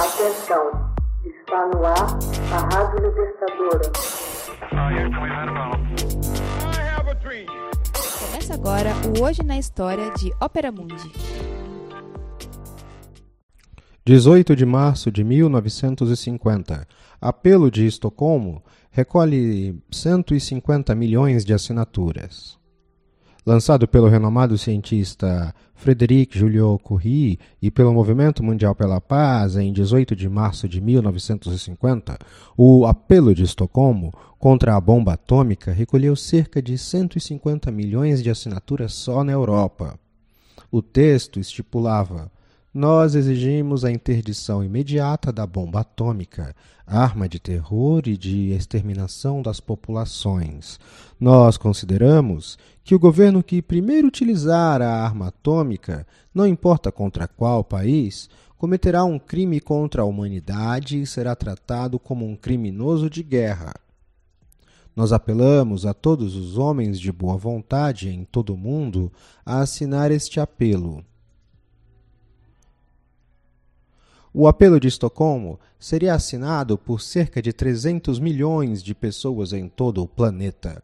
Atenção, está no ar a Rádio Libertadora. Começa agora o Hoje na História de Ópera Mundi. 18 de março de 1950. Apelo de Estocolmo recolhe 150 milhões de assinaturas. Lançado pelo renomado cientista Frederic Julio Curie e pelo Movimento Mundial pela Paz em 18 de março de 1950, o Apelo de Estocolmo contra a bomba atômica recolheu cerca de 150 milhões de assinaturas só na Europa. O texto estipulava nós exigimos a interdição imediata da bomba atômica, arma de terror e de exterminação das populações. Nós consideramos que o governo que primeiro utilizar a arma atômica, não importa contra qual país, cometerá um crime contra a humanidade e será tratado como um criminoso de guerra. Nós apelamos a todos os homens de boa vontade em todo o mundo a assinar este apelo. O apelo de Estocolmo seria assinado por cerca de 300 milhões de pessoas em todo o planeta.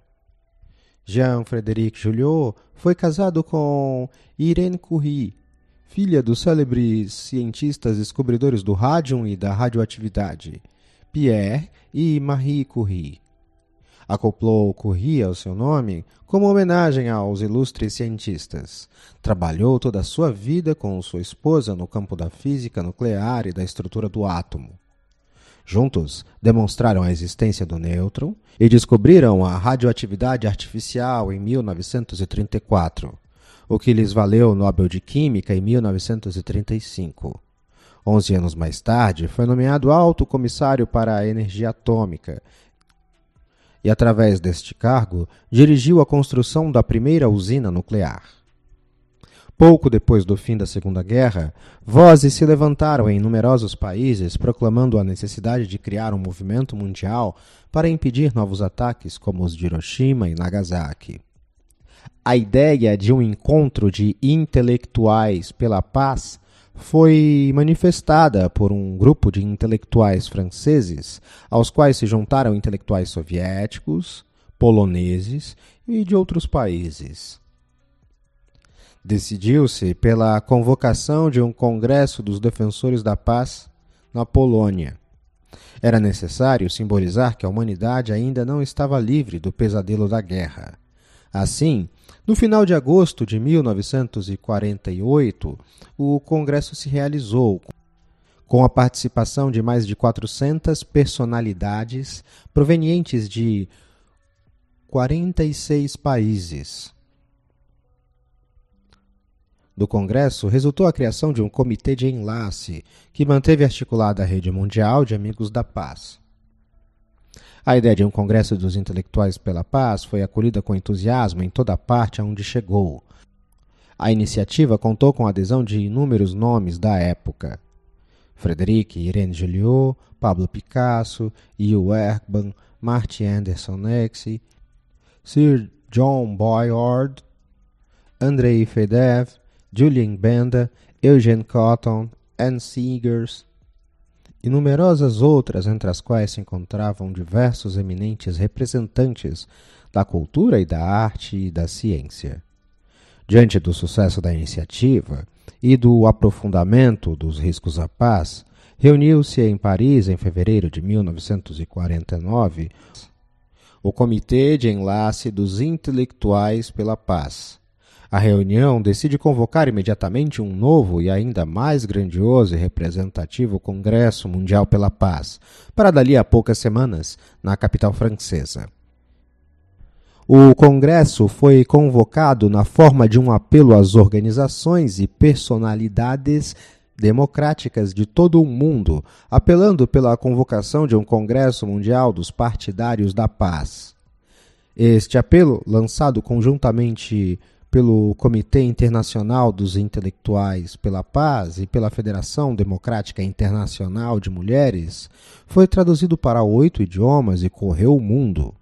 Jean-Frédéric Joliot foi casado com Irene Curie, filha dos célebres cientistas descobridores do rádio e da radioatividade, Pierre e Marie Curie acoplou Curie ao seu nome como homenagem aos ilustres cientistas. Trabalhou toda a sua vida com sua esposa no campo da física nuclear e da estrutura do átomo. Juntos, demonstraram a existência do nêutron e descobriram a radioatividade artificial em 1934, o que lhes valeu o Nobel de Química em 1935. Onze anos mais tarde, foi nomeado alto comissário para a energia atômica e, através deste cargo, dirigiu a construção da primeira usina nuclear. Pouco depois do fim da Segunda Guerra, vozes se levantaram em numerosos países proclamando a necessidade de criar um movimento mundial para impedir novos ataques como os de Hiroshima e Nagasaki. A ideia de um encontro de intelectuais pela paz foi manifestada por um grupo de intelectuais franceses, aos quais se juntaram intelectuais soviéticos, poloneses e de outros países. Decidiu-se pela convocação de um Congresso dos Defensores da Paz na Polônia. Era necessário simbolizar que a humanidade ainda não estava livre do pesadelo da guerra. Assim, no final de agosto de 1948, o Congresso se realizou com a participação de mais de 400 personalidades provenientes de 46 países. Do Congresso resultou a criação de um comitê de enlace que manteve articulada a rede mundial de amigos da paz. A ideia de um Congresso dos Intelectuais pela Paz foi acolhida com entusiasmo em toda a parte aonde chegou. A iniciativa contou com a adesão de inúmeros nomes da época. Frederic Irene Joliot, Pablo Picasso, Hugh Erkman, Martin Anderson Nexi, Sir John Boyard, Andrei Fedev, Julian Benda, Eugene Cotton, Anne Seegers, e numerosas outras, entre as quais se encontravam diversos eminentes representantes da cultura e da arte e da ciência. Diante do sucesso da iniciativa e do aprofundamento dos riscos à paz, reuniu-se em Paris em fevereiro de 1949 o Comitê de Enlace dos Intelectuais pela Paz, a reunião decide convocar imediatamente um novo e ainda mais grandioso e representativo Congresso Mundial pela Paz, para dali a poucas semanas, na capital francesa. O Congresso foi convocado na forma de um apelo às organizações e personalidades democráticas de todo o mundo, apelando pela convocação de um Congresso Mundial dos Partidários da Paz. Este apelo, lançado conjuntamente pelo Comitê Internacional dos Intelectuais pela Paz e pela Federação Democrática Internacional de Mulheres, foi traduzido para oito idiomas e correu o mundo.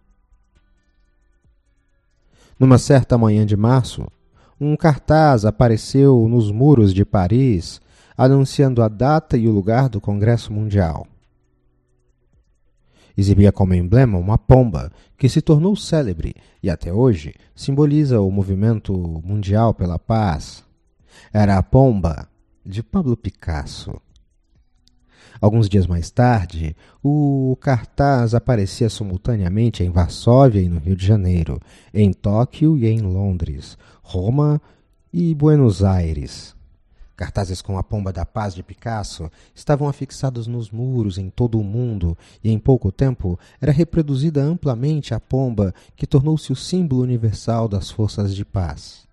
Numa certa manhã de março, um cartaz apareceu nos muros de Paris anunciando a data e o lugar do Congresso Mundial. Exibia como emblema uma pomba, que se tornou célebre e até hoje simboliza o movimento mundial pela paz. Era a pomba de Pablo Picasso. Alguns dias mais tarde, o cartaz aparecia simultaneamente em Varsóvia e no Rio de Janeiro, em Tóquio e em Londres, Roma e Buenos Aires. Cartazes com a pomba da paz de Picasso estavam afixados nos muros em todo o mundo, e em pouco tempo era reproduzida amplamente a pomba que tornou-se o símbolo universal das forças de paz.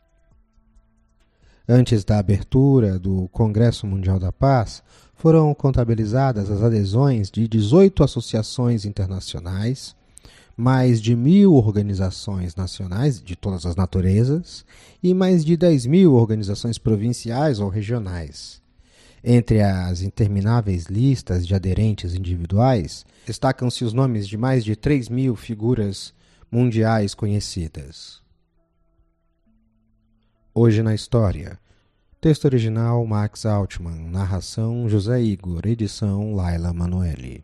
Antes da abertura do Congresso Mundial da Paz, foram contabilizadas as adesões de 18 associações internacionais, mais de mil organizações nacionais de todas as naturezas e mais de 10 mil organizações provinciais ou regionais. Entre as intermináveis listas de aderentes individuais, destacam-se os nomes de mais de 3 mil figuras mundiais conhecidas. Hoje na História. Texto original Max Altman. Narração José Igor. Edição Laila Manoeli.